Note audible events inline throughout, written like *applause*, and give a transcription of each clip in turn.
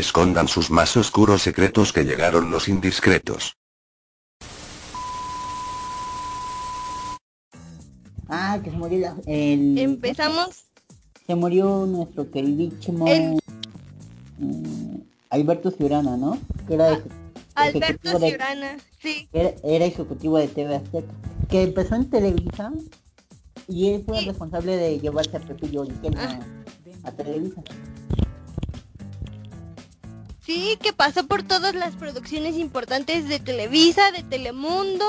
Escondan sus más oscuros secretos que llegaron los indiscretos. Ah, que se murió la- el... Empezamos. Se murió nuestro queridísimo... El- mm, Alberto Ciurana, ¿no? Que era eje- Alberto ejecutivo de- Ciurana, sí. Era, era ejecutivo de TV Azteca. Que empezó en Televisa y él fue el responsable de llevarse a Pepillo Origel Ah. a, a Televisa. Sí, que pasó por todas las producciones importantes de Televisa, de Telemundo.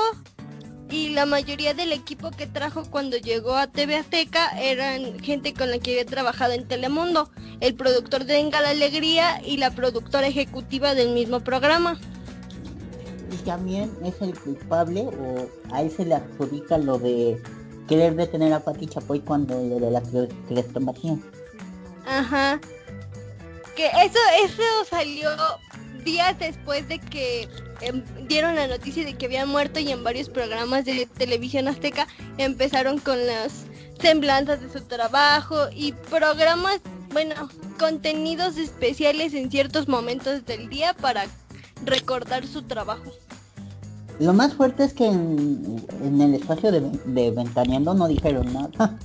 Y la mayoría del equipo que trajo cuando llegó a TV Azteca eran gente con la que había trabajado en Telemundo. El productor de Venga la Alegría y la productora ejecutiva del mismo programa. Y también es el culpable o a él se le adjudica lo de querer detener a Pati Chapoy cuando lo de la cre- crestomatía. Ajá. Que eso, eso salió días después de que em, dieron la noticia de que había muerto y en varios programas de televisión azteca empezaron con las semblanzas de su trabajo y programas, bueno, contenidos especiales en ciertos momentos del día para recordar su trabajo. Lo más fuerte es que en, en el espacio de, de Ventaneando no dijeron nada.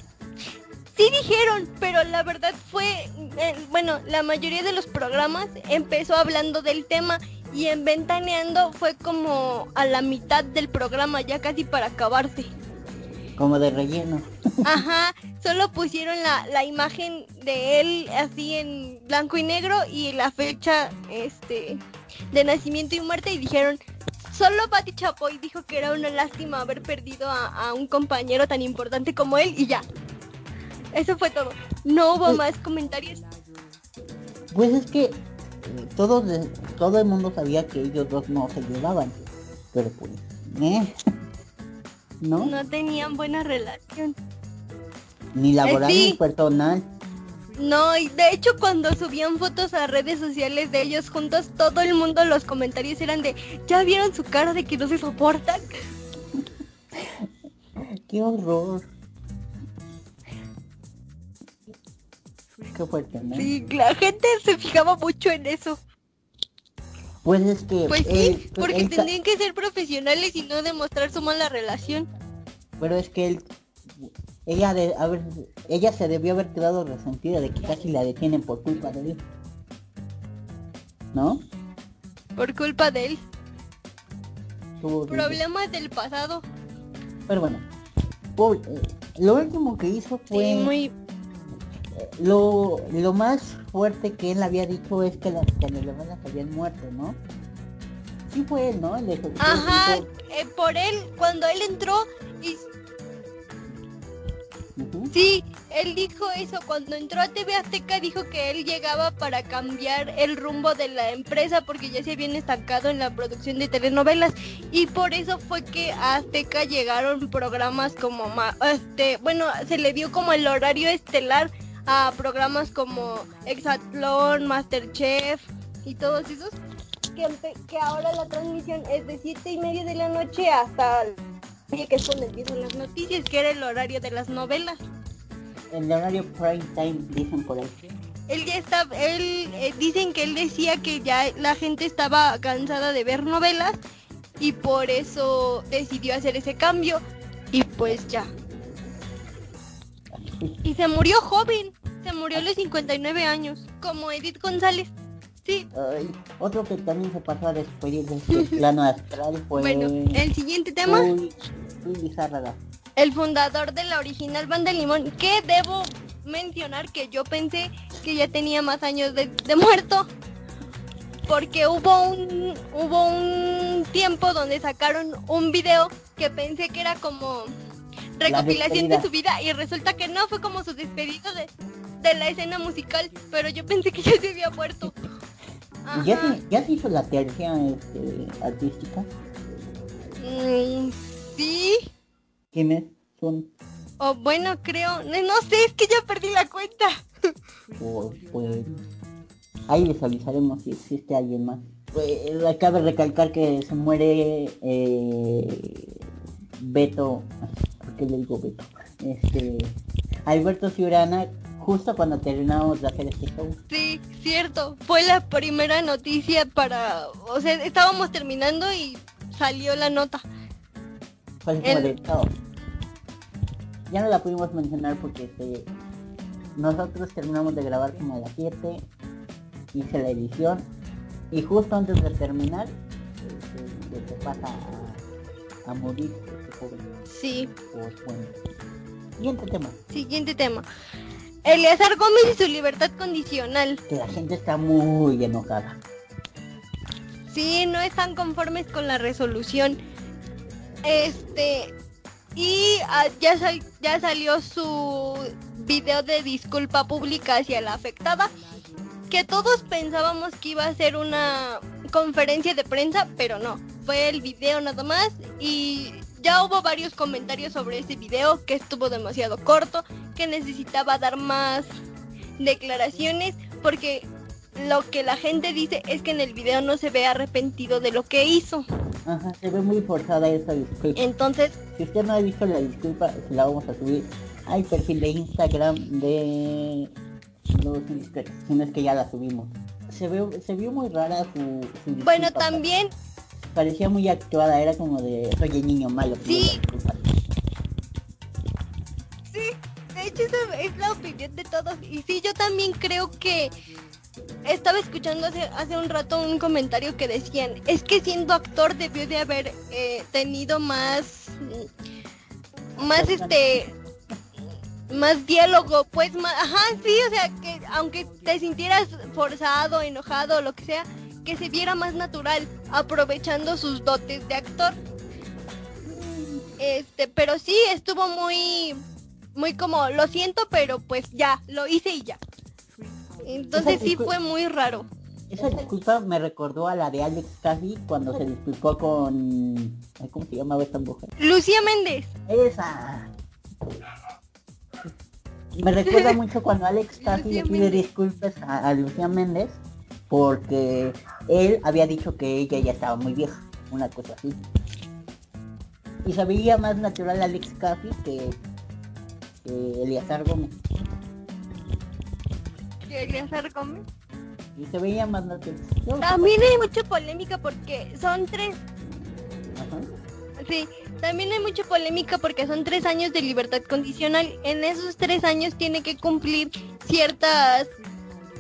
Sí dijeron, pero la verdad fue, eh, bueno, la mayoría de los programas empezó hablando del tema y en Ventaneando fue como a la mitad del programa, ya casi para acabarse. Como de relleno. Ajá, solo pusieron la, la imagen de él así en blanco y negro y la fecha este de nacimiento y muerte y dijeron, solo Pati Chapoy dijo que era una lástima haber perdido a, a un compañero tan importante como él y ya. Eso fue todo. No hubo Pues- más comentarios. Pues es que de- todo el mundo sabía que ellos dos no se llevaban. Pero pues, ¿eh? *laughs* ¿No? No tenían buena relación. Ni laboral Eh, sí. ni personal. No, y de hecho cuando subían fotos a redes sociales de ellos juntos, todo el mundo los comentarios eran de, ¿ya vieron su cara de que no se soportan? *laughs* Qué horror. Qué fuerte, ¿no? Sí, la gente se fijaba mucho en eso. Pues es que... Pues sí, él- porque tendrían que ser profesionales y no demostrar su mala relación. Pero es que él... Ella, de, haber, ella se debió haber quedado resentida de que casi la detienen por culpa de él. ¿No? Por culpa de él. Problemas del pasado. Pero bueno. eh, lo último que hizo fue... Sí, muy... Lo, lo más fuerte que él había dicho es que las telenovelas habían muerto, ¿no? Sí fue él, ¿no? El ejecutivo Ajá, eh, por él, cuando él entró y Ujú. Sí, él dijo eso, cuando entró a TV Azteca dijo que él llegaba para cambiar el rumbo de la empresa porque ya se habían estancado en la producción de telenovelas y por eso fue que a Azteca llegaron programas como, ma- este, bueno, se le dio como el horario estelar a programas como Exatlón, Masterchef y todos esos, que, ahora la transmisión es de siete y media de la noche hasta Oye, que es cuando empiezan las noticias, que era el horario de las novelas. El horario prime time, dicen por ahí. Él ya está, él, eh, dicen que él decía que ya la gente estaba cansada de ver novelas y por eso decidió hacer ese cambio y pues ya. Y se murió joven, se murió a los 59 años, como Edith González. Sí, Ay, otro que también se pasó a despedir de este *laughs* plano astral fue... bueno, el siguiente tema. Uy, uy, el fundador de la original banda Limón, que debo mencionar que yo pensé que ya tenía más años de, de muerto, porque hubo un hubo un tiempo donde sacaron un video que pensé que era como recopilación de su vida y resulta que no fue como su despedida de, de la escena musical, pero yo pensé que ya se había muerto. ¿Ya se, ¿Ya se hizo la tercia este, artística? Mm, sí, ¿Quiénes son? o bueno, creo, no, no sé, es que ya perdí la cuenta. O, pues, ahí les avisaremos si existe alguien más. Pues, cabe recalcar que se muere eh, Beto, ¿por qué le digo Beto? Este, Alberto Ciurana justo cuando terminamos de hacer este show. Sí, cierto. Fue la primera noticia para... O sea, estábamos terminando y salió la nota. Fue como de oh. Ya no la pudimos mencionar porque este, nosotros terminamos de grabar como a las 7, hice la edición y justo antes de terminar este, se pasa a, morir este. Sí. Pues bueno. Siguiente tema. Siguiente tema. Eleazar Gómez y su libertad condicional. Que la gente está muy enojada. Sí, no están conformes con la resolución. Este, y ah, ya, ya salió su video de disculpa pública hacia la afectada, que todos pensábamos que iba a ser una conferencia de prensa, pero no, fue el video nada más y ya hubo varios comentarios sobre ese video que estuvo demasiado corto, que necesitaba dar más declaraciones porque lo que la gente dice es que en el video no se ve arrepentido de lo que hizo. Ajá, se ve muy forzada esa disculpa. Entonces, si usted no ha visto la disculpa, se la vamos a subir al perfil de Instagram de los si no es que ya la subimos. Se vio, se vio muy rara su, su Bueno, también parecía muy actuada, era como de soy el niño malo. Sí. Sí, de hecho esa es la opinión de todos. Y sí, yo también creo que estaba escuchando hace, hace un rato un comentario que decían, es que siendo actor debió de haber eh, tenido más, más este, más diálogo, pues más, ajá, sí, o sea, que aunque te sintieras forzado, enojado, lo que sea, que se viera más natural, aprovechando sus dotes de actor. Este, pero sí, estuvo muy, muy como, lo siento, pero pues ya, lo hice y ya. Entonces sí fue muy raro. Esa disculpa me recordó a la de Alex Caffey cuando se disculpó con... ¿Cómo se llamaba esta mujer? Lucía Méndez. Esa. Me recuerda mucho cuando Alex Caffey le pide disculpas a, Lucía Méndez porque él había dicho que ella ya estaba muy vieja, una cosa así. Y se veía más natural Alex Caffey que, que Eliazar Gómez Gómez. Y se veía más natural. También hay mucha polémica porque son tres. Sí, también hay mucha polémica porque son tres años de libertad condicional. En esos tres años tiene que cumplir ciertas,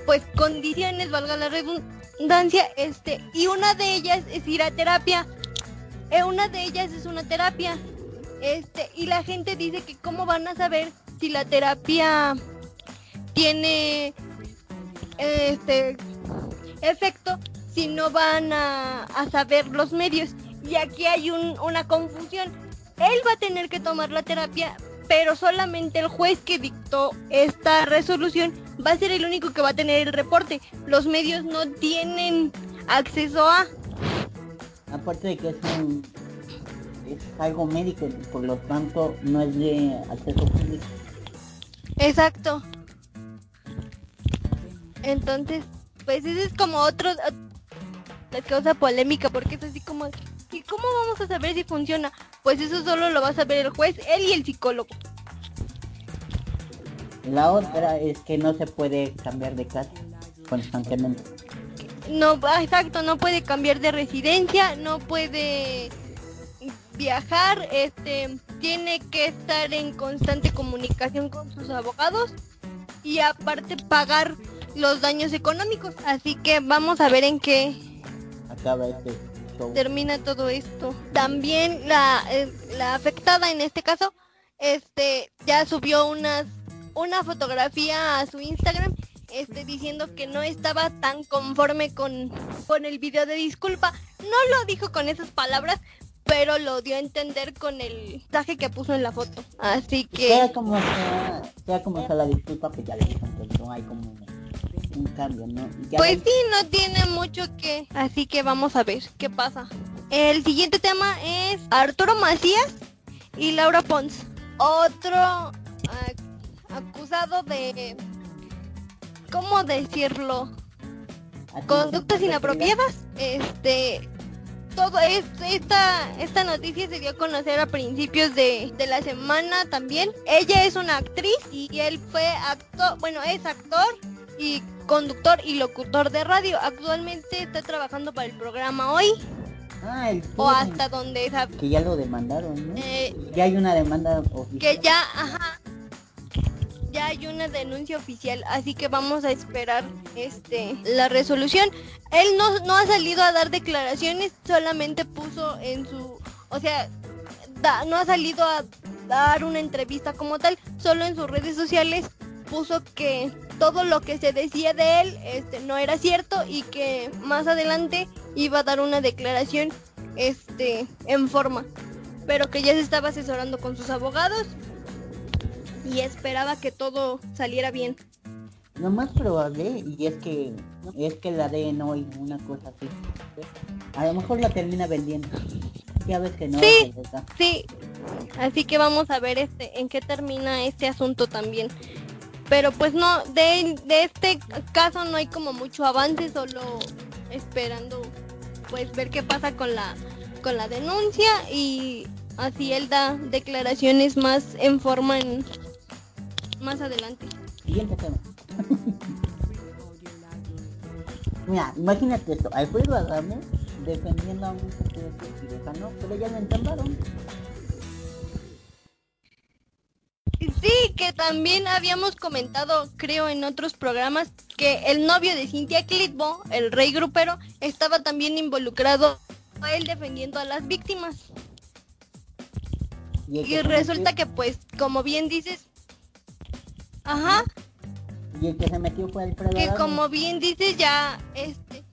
pues, condiciones, valga la redundancia, este, y una de ellas es ir a terapia. Eh, una de ellas es una terapia. Este, y la gente dice que cómo van a saber si la terapia tiene este efecto si no van a, saber los medios. Y aquí hay una confusión. Él va a tener que tomar la terapia, pero solamente el juez que dictó esta resolución va a ser el único que va a tener el reporte. Los medios no tienen acceso a... Aparte de que es es algo médico, por lo tanto no es de acceso público. Exacto. Entonces, pues ese es como otro la causa polémica porque es así como ¿y cómo vamos a saber si funciona? Pues eso solo lo va a saber el juez, él y el psicólogo. La otra es que no se puede cambiar de casa constantemente. No, ah, exacto, no puede cambiar de residencia, no puede viajar, este, tiene que estar en constante comunicación con sus abogados y aparte pagar los daños económicos. Así que vamos a ver en qué acaba este termina todo esto. También la, eh, la afectada en este caso, este ya subió unas una fotografía a su Instagram este, diciendo que no estaba tan conforme con, con el video de disculpa. No lo dijo con esas palabras, pero lo dio a entender con el mensaje que puso en la foto. Así que... Sea como sea, como sea la disculpa, pues ya le dijo, no hay como un cambio, ¿no? pues sí, no tiene mucho que... Así que vamos a ver qué pasa. El siguiente tema es Arturo Macías y Laura Pons. Otro acusado de... ¿Cómo decirlo? Conductas inapropiadas. Este... todo esta, esta noticia se dio a conocer a principios de, de, la semana también. Ella es una actriz y él fue actor, bueno, es actor y conductor y locutor de radio. Actualmente está trabajando para el programa Hoy. Ah, el o hasta donde que ya lo demandaron, ¿no? Eh, ya hay una demanda oficial. Que ya, ajá, ya hay una denuncia oficial, así que vamos a esperar este la resolución. Él no, no ha salido a dar declaraciones, solamente puso en su, o sea, no ha salido a dar una entrevista como tal, solo en sus redes sociales puso que todo lo que se decía de él este no era cierto y que más adelante iba a dar una declaración este en forma, pero que ya se estaba asesorando con sus abogados y esperaba que todo saliera bien. Lo más probable, y es que es que la den hoy, una cosa así. A lo mejor la termina vendiendo. Ya ves que no. Sí, sí. Así que vamos a ver este en qué termina este asunto también. Pero pues no, de, de este caso no hay como mucho avance, solo esperando pues ver qué pasa con la con la denuncia y así él da declaraciones más en forma en, más adelante. Siguiente tema. Mira, imagínate esto, Alfredo Adame defendiendo a un cirujano, pero ya lo entambaron. Sí, que también habíamos comentado, creo, en otros programas, que el novio de Cintia Clitbo, el rey grupero, estaba también involucrado a él defendiendo a las víctimas. Y, resulta que, pues, como bien dices, Ajá. Y el que se metió fue el Que como bien dices ya, este...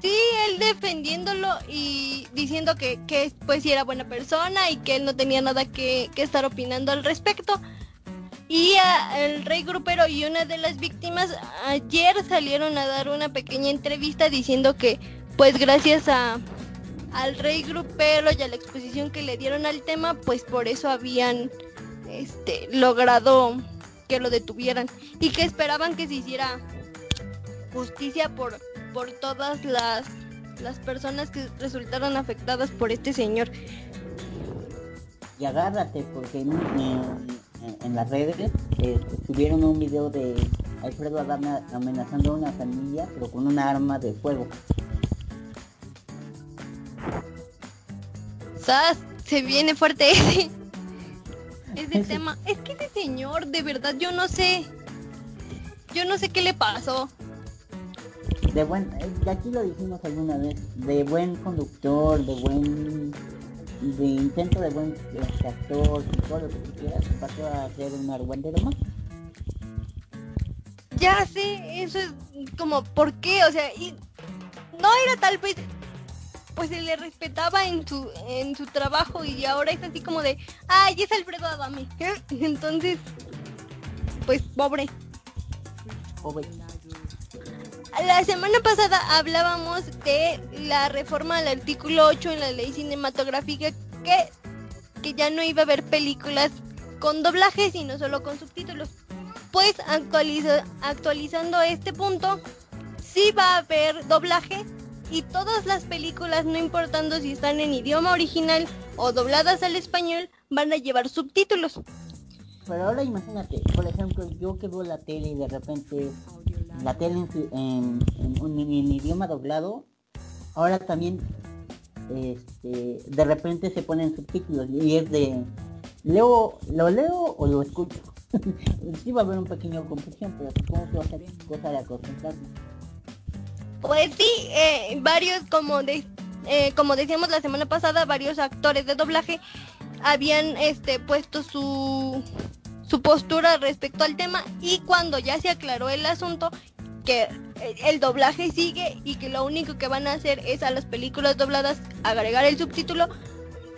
Sí, él defendiéndolo y diciendo que, que pues sí era buena persona y que él no tenía nada que, estar opinando al respecto. Y el rey grupero y una de las víctimas ayer salieron a dar una pequeña entrevista diciendo que pues gracias a al rey grupero y a la exposición que le dieron al tema, pues por eso habían este, logrado que lo detuvieran y que esperaban que se hiciera justicia por, por todas las, las personas que resultaron afectadas por este señor. Y agárrate, porque en, en, las redes eh, subieron un video de Alfredo Adame amenazando a una familia, pero con una arma de fuego. ¿Sabes? Se viene fuerte *laughs* ese. Ese tema. Es que ese señor, de verdad, yo no sé. Yo no sé qué le pasó. De buen, eh, aquí lo dijimos alguna vez, de buen conductor, de buen, de intento de buen este, actor, todo lo que tú quieras, pasó a ser un argüendero más. Ya sé, eso es como, ¿por qué? O sea, y no era tal vez pues se le respetaba en su en su trabajo y ahora es así como de, ay, es Alfredo Adame. *laughs* Entonces, pues pobre. Pobre. La semana pasada hablábamos de la reforma al artículo 8 en la ley cinematográfica que, que ya no iba a haber películas con doblaje, sino solo con subtítulos. Pues actualiza, actualizando este punto, sí va a haber doblaje, y todas las películas, no importando si están en idioma original o dobladas al español, van a llevar subtítulos. Pero ahora imagínate, por ejemplo, yo que veo la tele y de repente la tele en, en, idioma doblado, ahora también este, de repente se ponen subtítulos y es de leo, lo leo o lo escucho. *laughs* sí va a haber un pequeño confusión, pero supongo que va a ser cosa de acostumbrarme. Pues sí, eh, varios, como, de, eh, como decíamos la semana pasada, varios actores de doblaje habían este, puesto su, su postura respecto al tema y cuando ya se aclaró el asunto, que el doblaje sigue y que lo único que van a hacer es a las películas dobladas agregar el subtítulo.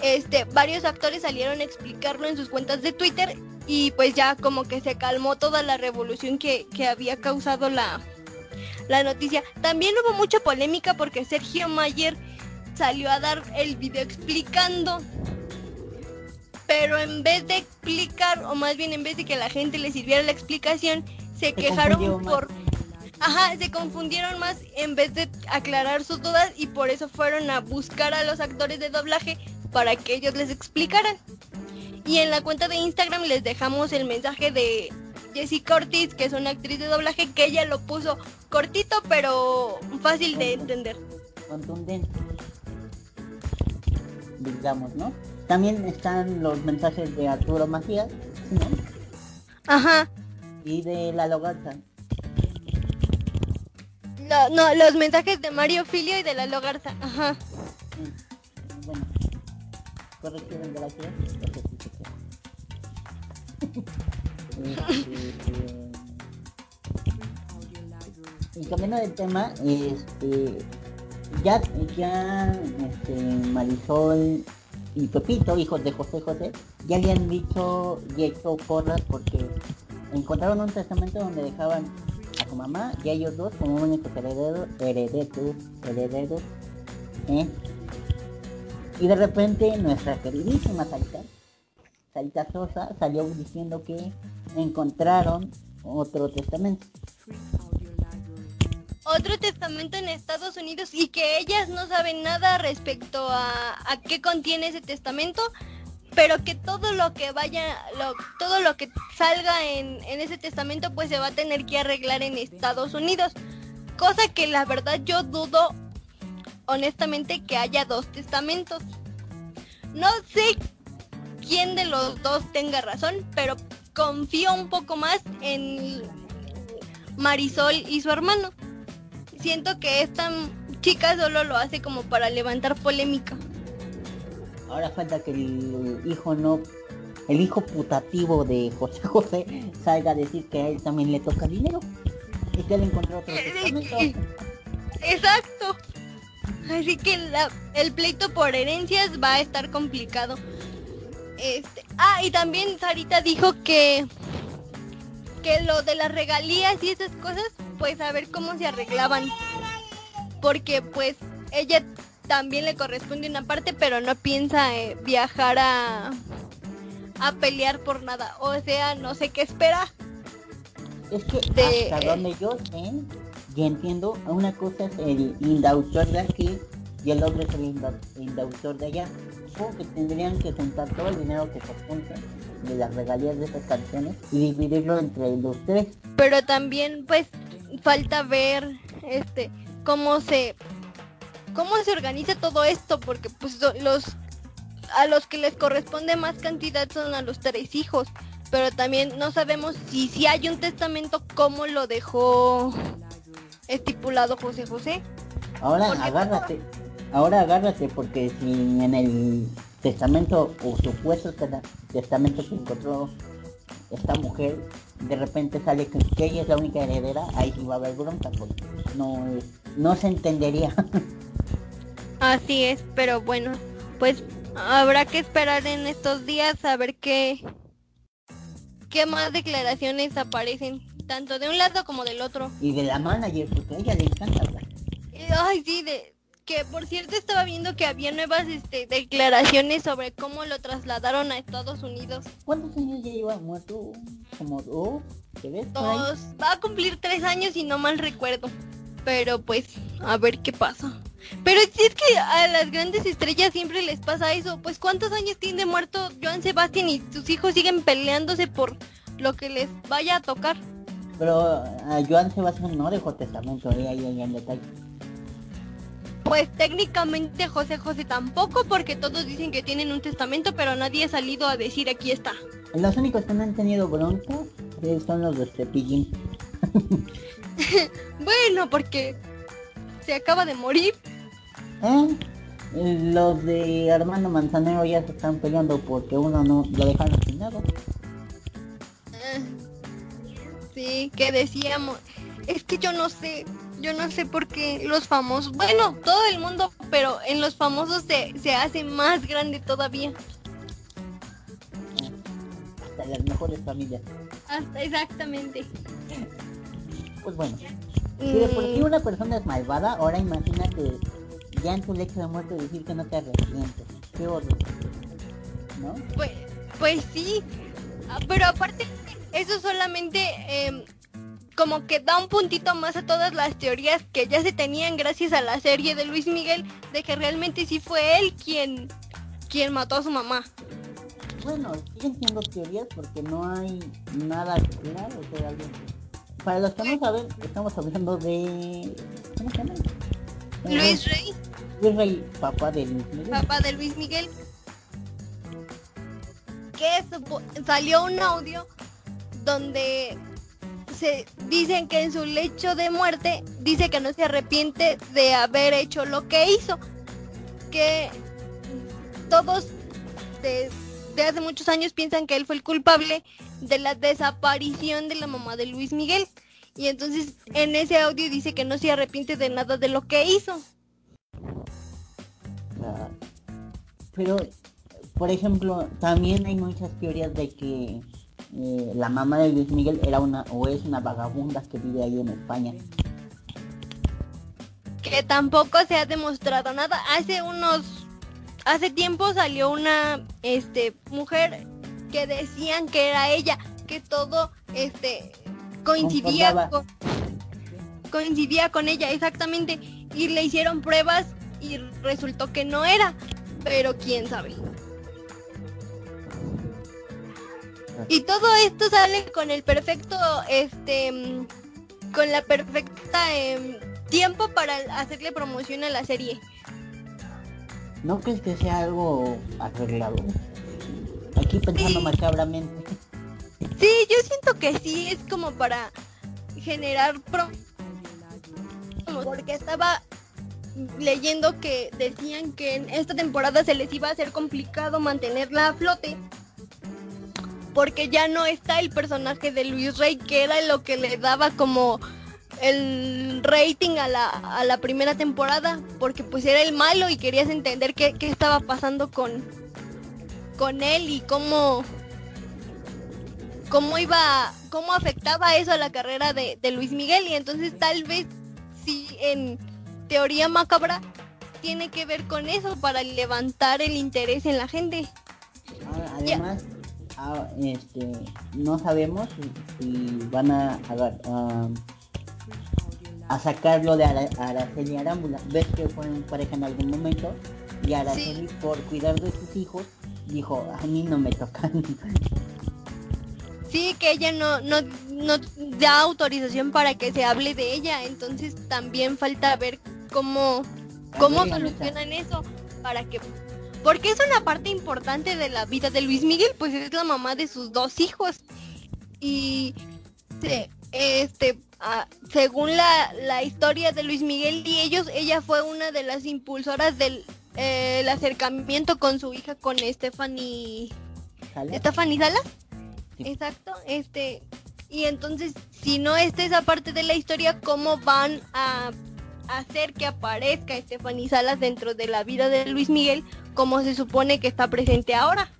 Este, varios actores salieron a explicarlo en sus cuentas de Twitter y pues ya como que se calmó toda la revolución que, que había causado la, la noticia. También hubo mucha polémica porque Sergio Mayer salió a dar el video explicando. Pero en vez de explicar, o más bien en vez de que la gente le sirviera la explicación, se, quejaron por Ajá, se confundieron más en vez de aclarar sus dudas y por eso fueron a buscar a los actores de doblaje para que ellos les explicaran. Y en la cuenta de Instagram les dejamos el mensaje de Jessica Ortiz, que es una actriz de doblaje, que ella lo puso cortito pero fácil de entender. Contundente. Digamos, ¿no? También están los mensajes de Arturo Macías, ¿no? Ajá. Y de la Logarza. No, no, los mensajes de Mario Filio y de la Logarza. Ajá. Mm, Bueno. Corrección de la ciudad. *laughs* y cambiando de tema, este, ya, ya este, Marisol y Pepito, hijos de José José, ya le han dicho y hecho porras porque encontraron un testamento donde dejaban a su mamá y a ellos dos como únicos herederos, herederos, herederos, ¿eh? Y de repente nuestra queridísima Sarita, Sarita Sosa, salió diciendo que encontraron otro testamento. Otro testamento en Estados Unidos y que ellas no saben nada respecto a, a qué contiene ese testamento, pero que todo lo que vaya, lo, todo lo que salga en, en ese testamento pues se va a tener que arreglar en Estados Unidos. Cosa que la verdad yo dudo honestamente que haya dos testamentos. No sé quién de los dos tenga razón, pero confío un poco más en Marisol y su hermano. Siento que esta chica solo lo hace como para levantar polémica. Ahora falta que el hijo no, el hijo putativo de José José salga a decir que a él también le toca dinero y que él encontró otro testamento. Exacto. Así que la- el pleito por herencias va a estar complicado. Este, ah, y también Sarita dijo que que lo de las regalías y esas cosas, pues a ver cómo se arreglaban. Porque pues ella también le corresponde una parte, pero no piensa eh, viajar a a pelear por nada. O sea, no sé qué espera. Es que de- hasta donde yo sé y entiendo, una cosa es el indautor de aquí y el otro es el inda- indautor de allá. Supongo que tendrían que juntar todo el dinero que se junte de las regalías de esas canciones y dividirlo entre los tres. pero también pues falta ver este cómo se cómo se organiza todo esto porque pues los a los que les corresponde más cantidad son a los tres hijos pero también no sabemos si si hay un testamento cómo lo dejó estipulado José José Ahora agárrate, ahora agárrate porque si en el testamento o supuesto testa- testamento que encontró esta mujer, de repente sale que, que ella es la única heredera, ahí sí va a haber bronca porque no no se entendería. *laughs* así es pero bueno pues habrá que esperar en estos días a ver qué qué más declaraciones aparecen tanto de un lado como del otro y de la manager, porque a ella le encanta hablar. Ay, sí, de que por cierto estaba viendo que había nuevas este, declaraciones sobre cómo lo trasladaron a Estados Unidos. ¿Cuántos años ya lleva muerto? Como dos, por ahí? Dos, va a cumplir tres años y no mal recuerdo. Pero pues, a ver qué pasa. Pero si es que a las grandes estrellas siempre les pasa eso. Pues cuántos años tiene muerto Joan Sebastián y sus hijos siguen peleándose por lo que les vaya a tocar. Pero a Joan Sebastián no dejó testamento, ahí, ahí, ahí en detalle. Pues técnicamente José José tampoco porque todos dicen que tienen un testamento pero nadie ha salido a decir aquí está. Los únicos que no han tenido bronca eh, son los de Cepillín. *laughs* Bueno, porque se acaba de morir. ¿Eh? Los de Armando Manzanero ya se están peleando porque uno no lo dejaron sin nada. Ah, Sí, que decíamos. Es que yo no sé, yo no sé por qué los famosos, bueno, todo el mundo, pero en los famosos se, se hace más grande todavía. Hasta las mejores familias. Hasta exactamente. Pues bueno, si de por sí Mm, una persona es malvada, ahora imagínate ya en tu lecho de muerte decir que no te arrepientes. Qué horror. ¿No? pues, pues sí, Ah, pero aparte, eso solamente em, como que da un puntito más a todas las teorías que ya se tenían gracias a la serie de Luis Miguel de que realmente sí fue él quien quien mató a su mamá. Bueno, siguen siendo teorías porque no hay nada claro realmente. Para los que no saben, estamos hablando de... ¿Cómo se llama? Luis Rey. Luis Rey, papá de Luis Miguel. Papá de Luis Miguel. Que salió un audio donde se dicen que en su lecho de muerte dice que no se arrepiente de haber hecho lo que hizo. Que todos de, hace muchos años piensan que él fue el culpable de la desaparición de la mamá de Luis Miguel. Y entonces en ese audio dice que no se arrepiente de nada de lo que hizo. Ah, pero, por ejemplo, también hay muchas teorías de que eh, la mamá de Luis Miguel era una o es una vagabunda que vive ahí en España. Que tampoco se ha demostrado nada. Hace unos hace tiempo salió una este mujer que decían que era ella, que todo este coincidía con, coincidía con ella exactamente y le hicieron pruebas y resultó que no era, pero quién sabe. Y todo esto sale con el perfecto, este, con la perfecta em, tiempo para hacerle promoción a la serie. ¿No crees que sea algo arreglado? Aquí pensando macabramente. Sí, yo siento que sí, es como para generar pro porque estaba leyendo que decían que en esta temporada se les iba a hacer complicado mantenerla a flote porque ya no está el personaje de Luis Rey, que era lo que le daba como el rating a la, a la primera temporada, porque pues era el malo y querías entender qué, estaba pasando con, con él y cómo, cómo iba, cómo afectaba eso a la carrera de, de Luis Miguel. Y entonces tal vez sí en teoría macabra tiene que ver con eso para levantar el interés en la gente. Además, Ah, este, no sabemos si, van a, a, a, sacarlo de Araceli Arámbula. Ves que fueron pareja en algún momento y Araceli por cuidar de sus hijos dijo, a mí no me tocan. Sí, que ella no, no, no da autorización para que se hable de ella, entonces también falta ver cómo, cómo solucionan eso para que porque es una parte importante de la vida de Luis Miguel, pues es la mamá de sus dos hijos. Y este, ah, según la, historia de Luis Miguel y ellos, ella fue una de las impulsoras del acercamiento con su hija, con Stephanie. ¿Stephanie Salas? Exacto, este. Y entonces, si no está esa parte de la historia, ¿cómo van a hacer que aparezca Stephanie Salas dentro de la vida de Luis Miguel como se supone que está presente ahora.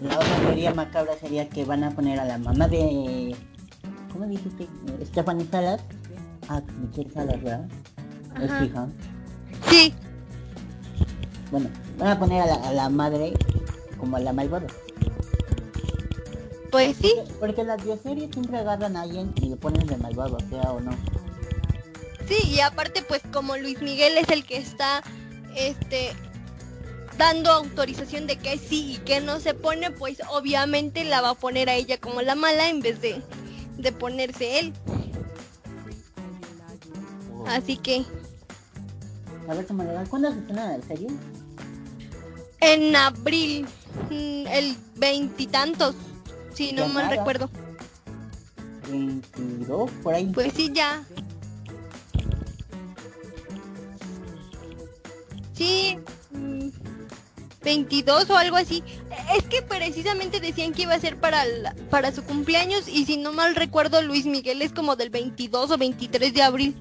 La otra teoría macabra sería que van a poner a la mamá de... ¿Cómo dijiste? Stephanie Salas. Ah, Michelle Salas, ¿verdad? Es hija. Sí. Bueno, van a poner a la, madre como a la malvada. Pues sí. Porque, las bioseries siempre agarran a alguien y le ponen de malvado, sea o no. Sí, y aparte pues como Luis Miguel es el que está este dando autorización de que sí y que no se pone, pues obviamente la va a poner a ella como la mala en vez de, de ponerse él. Así que... A ver, ¿cuándo se estrena la serie? En abril, mm, el veintitantos, si no mal recuerdo. 22, por ahí. Pues sí, ya. Sí, 22 o algo así. Es que precisamente decían que iba a ser para, para su cumpleaños y si no mal recuerdo Luis Miguel es como del 22 o 23 de abril.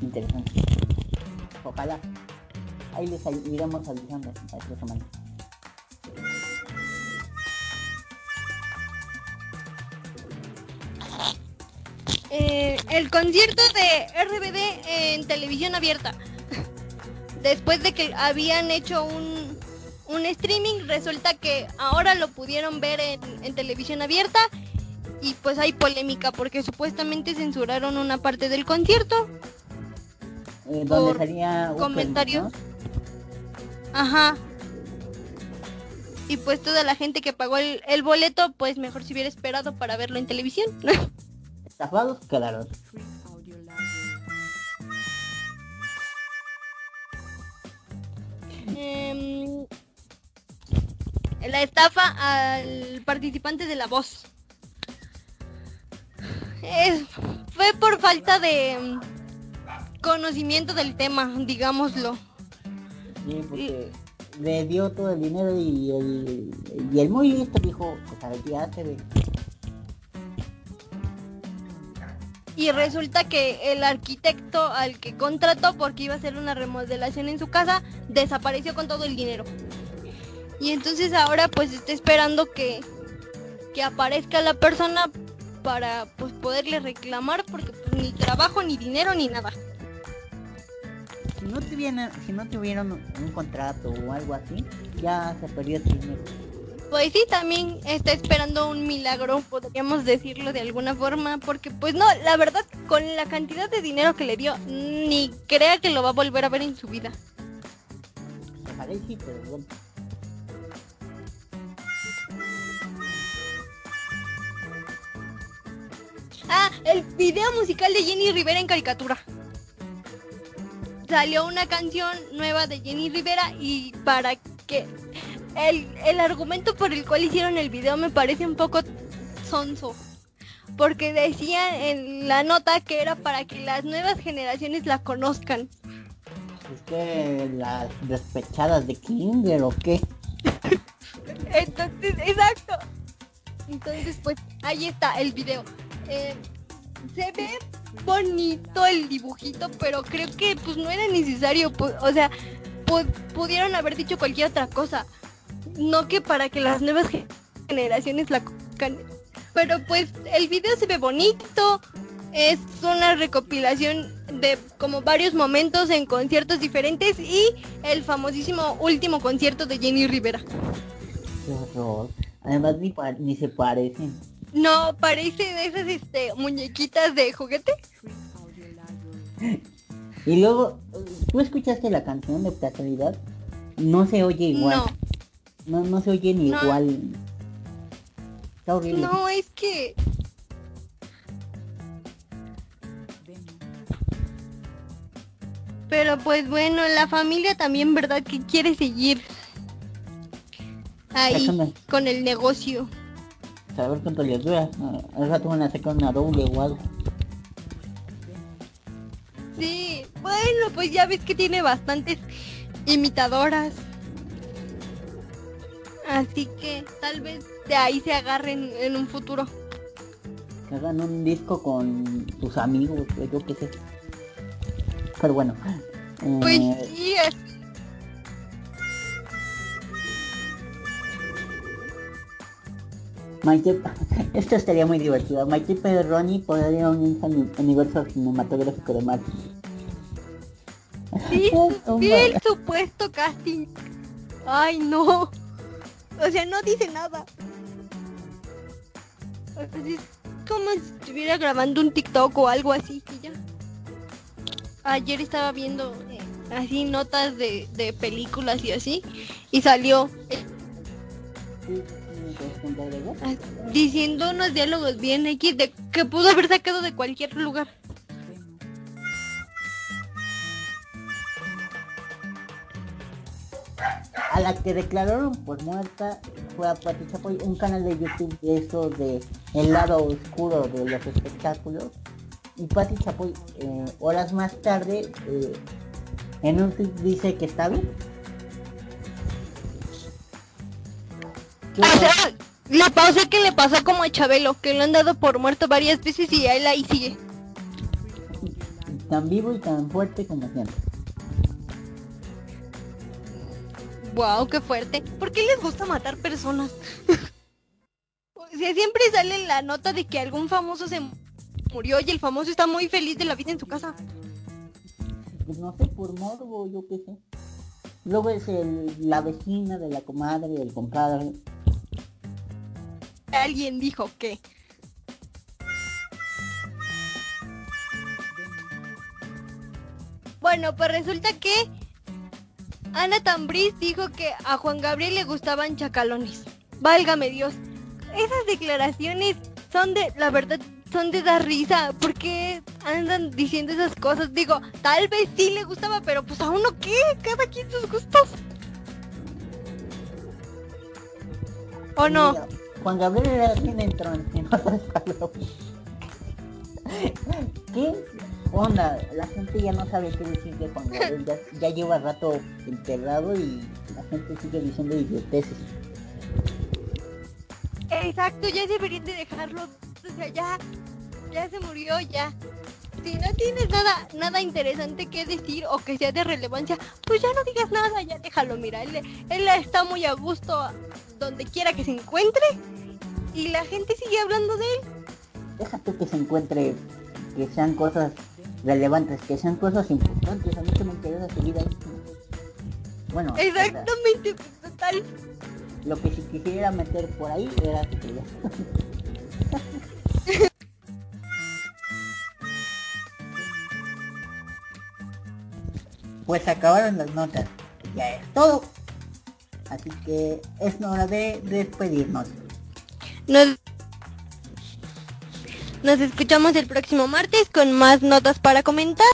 Interesante. Ojalá. Ahí les iremos avisando esta semana. Eh, el concierto de RBD en televisión abierta *laughs* después de que habían hecho un, un streaming, resulta que ahora lo pudieron ver en, televisión abierta y pues hay polémica porque supuestamente censuraron una parte del concierto. Eh, donde salía comentarios. Ajá. Y pues toda la gente que pagó el, el boleto, pues mejor si hubiera esperado para verlo en televisión. *laughs* Estafados quedaron. Em, la estafa al participante de la voz. fue por falta de em, conocimiento del tema, digámoslo. Sí, porque le dio todo el dinero y el, y el muy listo dijo, pues ya se ve. y resulta que el arquitecto al que contrató porque iba a hacer una remodelación en su casa desapareció con todo el dinero. Y entonces ahora pues está esperando que, que aparezca la persona para pues poderle reclamar porque pues, ni trabajo, ni dinero, ni nada. Si no tuvieron, si no tuvieron un contrato o algo así, ya se perdió el dinero. Pues sí, también está esperando un milagro, podríamos decirlo de alguna forma, porque pues no, la verdad, con la cantidad de dinero que le dio, ni crea que lo va a volver a ver en su vida. Ah, el video musical de Jenny Rivera en caricatura. Salió una canción nueva de Jenny Rivera y para que el, argumento por el cual hicieron el video me parece un poco sonso. Porque decían en la nota que era para que las nuevas generaciones la conozcan. Es que las despechadas de Kinder o qué. *laughs* Entonces, exacto. Entonces, pues ahí está el video. Eh, se ve bonito el dibujito, pero creo que pues no era necesario. o sea, pudieron haber dicho cualquier otra cosa no que para que las nuevas generaciones la pero pues el video se ve bonito, es una recopilación de como varios momentos en conciertos diferentes y el famosísimo último concierto de Jenny Rivera. Además ni, ni se parecen. No, parece de esas este, muñequitas de juguete. Y luego, ¿tú escuchaste la canción de casualidad? No se oye igual. No. No, no se oye ni igual. No, es que... Pero pues bueno, la familia también, ¿verdad? Que quiere seguir ahí con el negocio. A ver cuánto les dura. Al rato van a sacar una doble o algo. Sí, bueno, pues ya ves que tiene bastantes imitadoras. Así que tal vez de ahí se agarren en un futuro. Que hagan un disco con tus amigos, yo qué sé. Pero bueno. Pues eh, sí, es... Maite, *laughs* esto estaría muy divertido. Maite Ronnie podría unirse al universo cinematográfico de Marvel. Sí, *laughs* sí, el supuesto casting. Ay, no. O sea, no dice nada. Es como si estuviera grabando un TikTok o algo así y ya. Ayer estaba viendo eh, así notas de, de, películas y así y salió diciendo unos diálogos bien X de que pudo haber sacado de cualquier lugar. a la que declararon por muerta fue a Pati Chapoy, un canal de YouTube de eso de el lado oscuro de los espectáculos. Y Pati Chapoy, eh, horas más tarde, eh, en un tweet dice que está bien. La pausa que le pasó como a Chabelo, que lo han dado por muerto varias veces y él ahí sigue. Tan vivo y tan fuerte como siempre. Wow, qué fuerte. ¿Por qué les gusta matar personas? *laughs* o sea, siempre sale la nota de que algún famoso se murió y el famoso está muy feliz de la vida en su casa. Pues no sé, por morbo, yo qué sé. Luego es el, la vecina de la comadre, el compadre alguien dijo que. Bueno, pues resulta que Ana Tambriz dijo que a Juan Gabriel le gustaban chacalones. Válgame Dios. Esas declaraciones son de, la verdad, son de dar risa. ¿Por qué andan diciendo esas cosas? Digo, tal vez sí le gustaba, pero pues a uno qué, cada quien sus gustos. ¿O no? Juan Gabriel era quien entró en otras palabras. ¿Qué onda? La gente ya no sabe qué decir de Juan Gabriel. Ya, ya lleva rato enterrado y la gente sigue diciendo idioteces. Exacto, ya deberían de dejarlo. O sea, ya, ya se murió, ya. Si no tienes nada, nada interesante que decir o que sea de relevancia, pues ya no digas nada, ya déjalo, mira, él, él está muy a gusto donde quiera que se encuentre y la gente sigue hablando de él. Déjate que se encuentre, que sean cosas relevantes, que sean cosas importantes. A mí que me interesa seguir ahí. Bueno, Exactamente, pues, total. lo que si quisiera meter por ahí era que ya. *laughs* Pues acabaron las notas. Ya es todo. Así que es hora de despedirnos. Nos, nos escuchamos el próximo martes con más notas para comentar.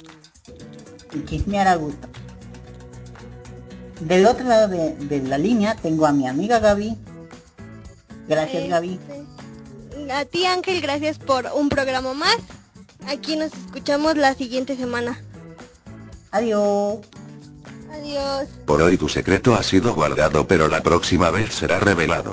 y chismear a gusto. Del otro lado de, de la línea tengo a mi amiga Gaby. Gracias Gaby. A ti Ángel, gracias por un programa más. Aquí nos escuchamos la siguiente semana. Adiós. Adiós. Por hoy tu secreto ha sido guardado pero la próxima vez será revelado.